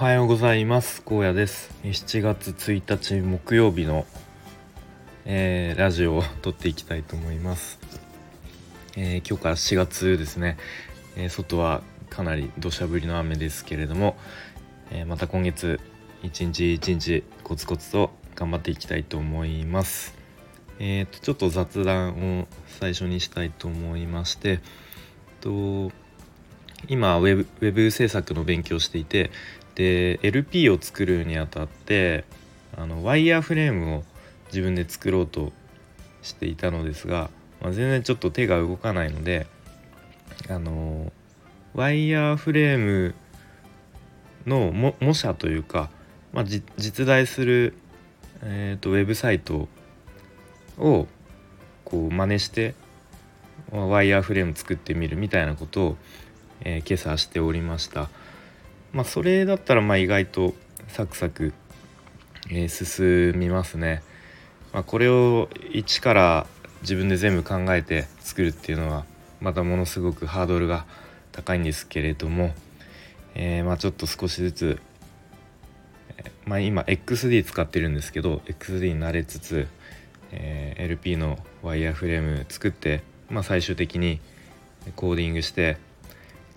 はようございます。高野です。7月1日木曜日の、えー、ラジオを 撮っていきたいと思います、えー、今日から4月ですね、えー、外はかなり土砂降りの雨ですけれども、えまた今月一日一日コツコツと頑張っていきたいと思います。えーと、ちょっと雑談を最初にしたいと思いましてと今ウェブウェブ制作の勉強していてで LP を作るにあたってあのワイヤーフレームを自分で作ろうとしていたのですが、まあ、全然ちょっと手が動かないのであのワイヤーフレームの模写というか、まあ、実在する、えーと、ウェブサイトをこう真似してワイヤーフレーム作ってみるみたいなことをえー、今朝しておりました。まあそれだったらまあ意外とサクサク、えー、進みますね、まあ、これを一から自分で全部考えて作るっていうのはまたものすごくハードルが高いんですけれども、えー、まあちょっと少しずつ、まあ、今 XD 使ってるんですけど XD に慣れつつ、えー、LP のワイヤーフレーム作って、まあ、最終的にコーディングして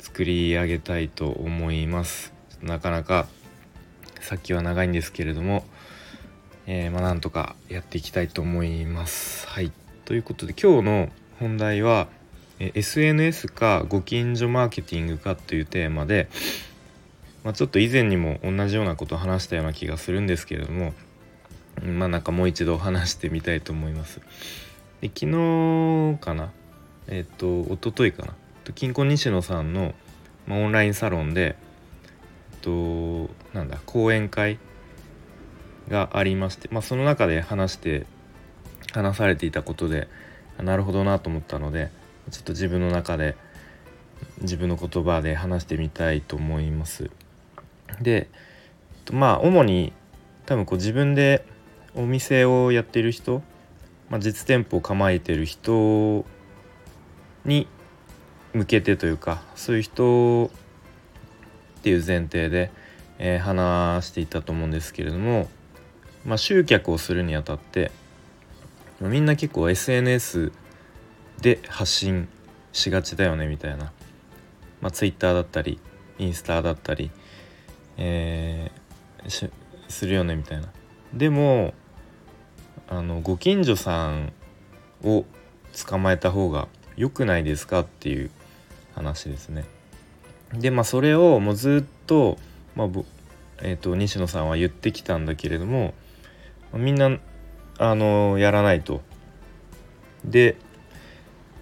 作り上げたいと思います。なかなか先は長いんですけれども、えー、まあ、なんとかやっていきたいと思います。はい。ということで今日の本題は、SNS かご近所マーケティングかというテーマで、まあ、ちょっと以前にも同じようなことを話したような気がするんですけれどもまあなんかもう一度話してみたいと思います。で昨日かな？えっ、ー、と一昨日かな？金婚西野さんの、まあ、オンラインサロンで、えっと、なんだ講演会がありまして、まあ、その中で話して話されていたことでなるほどなと思ったのでちょっと自分の中で自分の言葉で話してみたいと思います。でまあ主に多分こう自分でお店をやってる人、まあ、実店舗を構えてる人に向けてというかそういう人っていう前提で、えー、話していたと思うんですけれども、まあ、集客をするにあたってみんな結構 SNS で発信しがちだよねみたいな、まあ、Twitter だったりインスタだったり、えー、するよねみたいな。でもあのご近所さんを捕まえた方が良くないですかっていう話ですね。でまあそれをもうずっと、まあえーと、西野さんは言ってきたんだけれどもみんなあのやらないと。で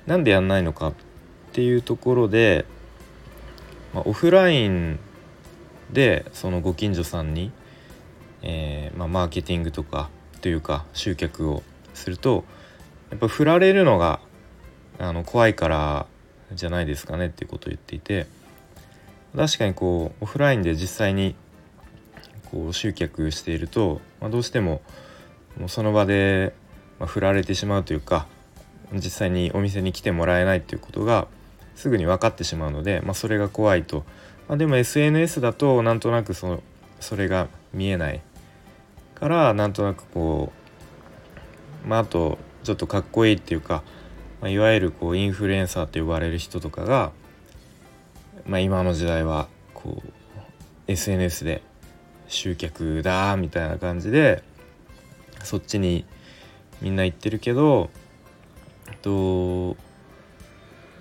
なんでやんないのかっていうところで、まあ、オフラインでそのご近所さんに、えー、まあ、マーケティングとかというか集客をするとやっぱ振られるのがあの怖いからじゃないですかねっていうことを言っていて確かにこうオフラインで実際にこう集客していると、まあ、どうしてももうその場で、ま振られてしまうというか実際にお店に来てもらえないっていうことがすぐに分かってしまうので、まあ、それが怖いと、まあ、でも SNS だとなんとなくそのそれが見えない。からなんとなくこうまああとちょっとかっこいいっていうかまあ、いわゆるこうインフルエンサーと呼ばれる人とかが、まあ、今の時代はこう SNS で集客だみたいな感じでそっちにみんな行ってるけどと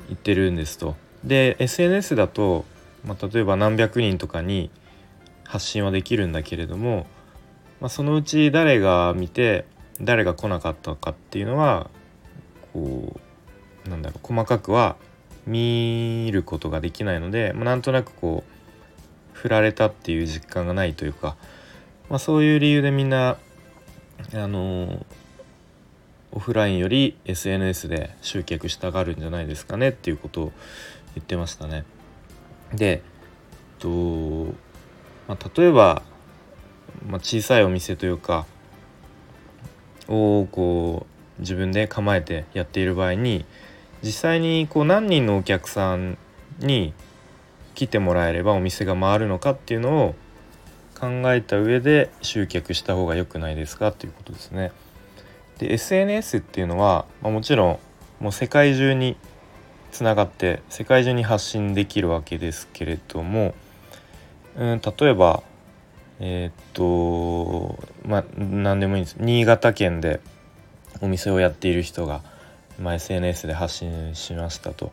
言ってるんですと。で SNS だと、まあ、例えば何百人とかに発信はできるんだけれども、まあ、そのうち誰が見て誰が来なかったかっていうのはこうなんだろう細かくは見ることができないので、まあ、なんとなくこう振られたっていう実感がないというか、まあ、そういう理由でみんなあのオフラインより SNS で集客したがるんじゃないですかねっていうことを言ってましたね。で、えっとまあ、例えば、まあ、小さいお店というかをこう自分で構えてやっている場合に実際にこう何人のお客さんに来てもらえればお店が回るのかっていうのを考えた上で集客した方が良くないですかということですね。で SNS っていうのは、まあ、もちろんもう世界中につながって世界中に発信できるわけですけれども、うん、例えばえー、っとまあ何でもいいんです新潟県でお店をやっている人が、まあ、SNS で発信しましたと。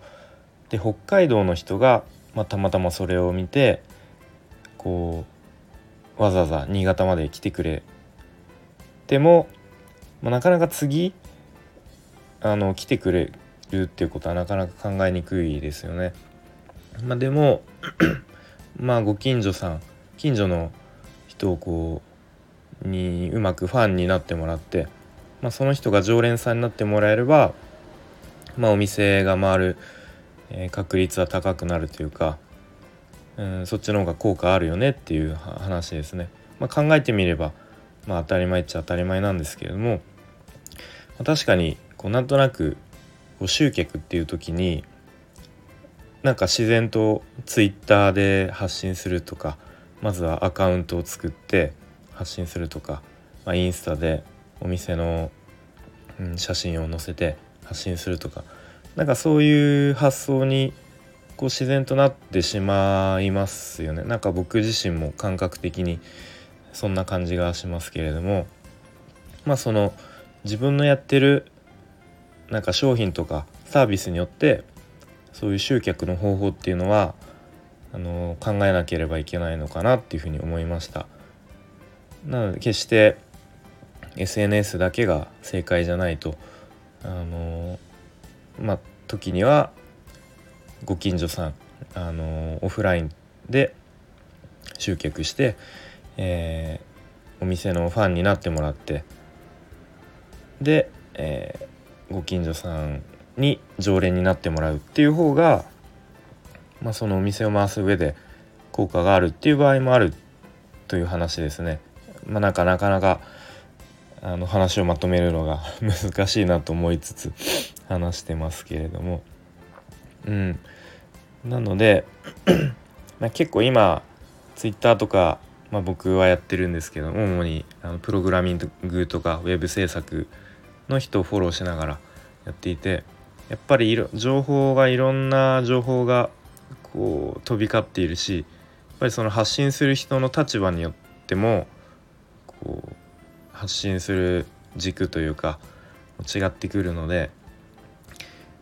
で北海道の人が、まあ、たまたまそれを見てこうわざわざ新潟まで来てくれても、まあ、なかなか次あの来てくれるっていうことはなかなか考えにくいですよね。まあ、でも まあご近所さん近所の人をこうにうまくファンになってもらって、まあ、その人が常連さんになってもらえれば、まあ、お店が回る、え、確率は高くなるというか、うん、そっちの方が効果あるよねっていう話ですね。まあ、考えてみれば、まあ、当たり前っちゃ当たり前なんですけれども、まあ、確かにこうなんとなくこう集客っていう時になんか自然とツイッターで発信するとかまずはアカウントを作って発信するとか、まあ、インスタでお店の、うん、写真を載せて発信するとか。なんかそういう発想にこう自然となってしまいますよね。なんか僕自身も感覚的にそんな感じがしますけれども。まあその自分のやってるなんか商品とかサービスによってそういう集客の方法っていうのはあの考えなければいけないのかなっていうふうに思いました。なので決して SNS だけが正解じゃないとあのまあ時にはご近所さんあのオフラインで集客して、えー、お店のファンになってもらってで、えー、ご近所さんに常連になってもらうっていう方がまあ、そのお店を回す上で効果があるっていう場合もあるという話ですね。まあ、なんかなかなかあの話をまとめるのが 難しいなと思いつつ 話してますけれども。うん。なので まあ結構今ツイッターとか、まあ、僕はやってるんですけど主にあのプログラミングとかウェブ制作の人をフォローしながらやっていてやっぱりいろ情報がいろんな情報がこう飛び交っているしやっぱりその発信する人の立場によってもこう発信する軸というか違ってくるので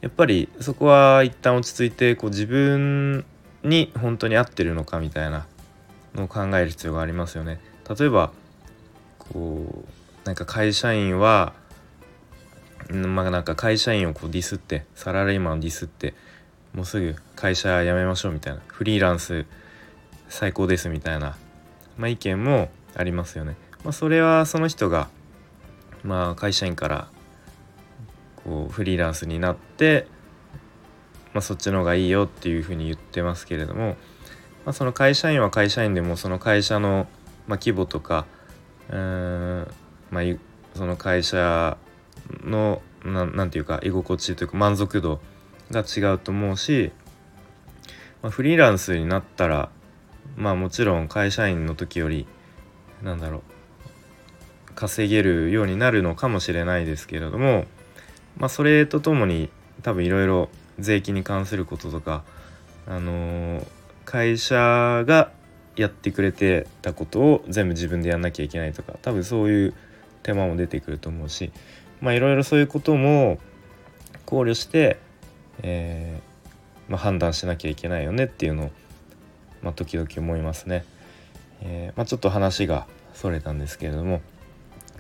やっぱりそこは一旦落ち着いてこう自分に本当に合ってるのかみたいなのを考える必要がありますよね。例えばこうなんか会社員はまあなんか会社員をこうディスってサラリーマンをディスってもうすぐ会社辞めましょうみたいなフリーランス最高ですみたいな、まあ、意見もありますよね。まあ、それはその人が、まあ、会社員からこうフリーランスになって、まあ、そっちの方がいいよっていうふうに言ってますけれども、まあ、その会社員は会社員でもその会社の、まあ、規模とかうん、まあ、その会社の何て言うか居心地というか満足度が違うと思うし、まあ、フリーランスになったらまあもちろん会社員の時よりなんだろう稼げるようになるのかもしれないですけれどもまあそれとともに多分いろいろ税金に関することとかあのー、会社がやってくれてたことを全部自分でやんなきゃいけないとか多分そういう手間も出てくると思うしいろいろそういうことも考慮してえー、まあ、判断しなきゃいけないよねっていうのを、まあ、時々思いますね。えー、まあ、ちょっと話がそれたんですけれども、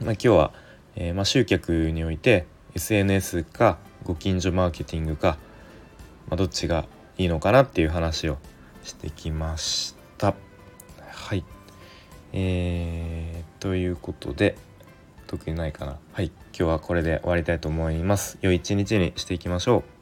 ま今日は、えま集客において SNS かご近所マーケティングか、まどっちがいいのかなっていう話をしてきました。はい。えー、ということで特にないかな。はい。今日はこれで終わりたいと思います。良い一日にしていきましょう。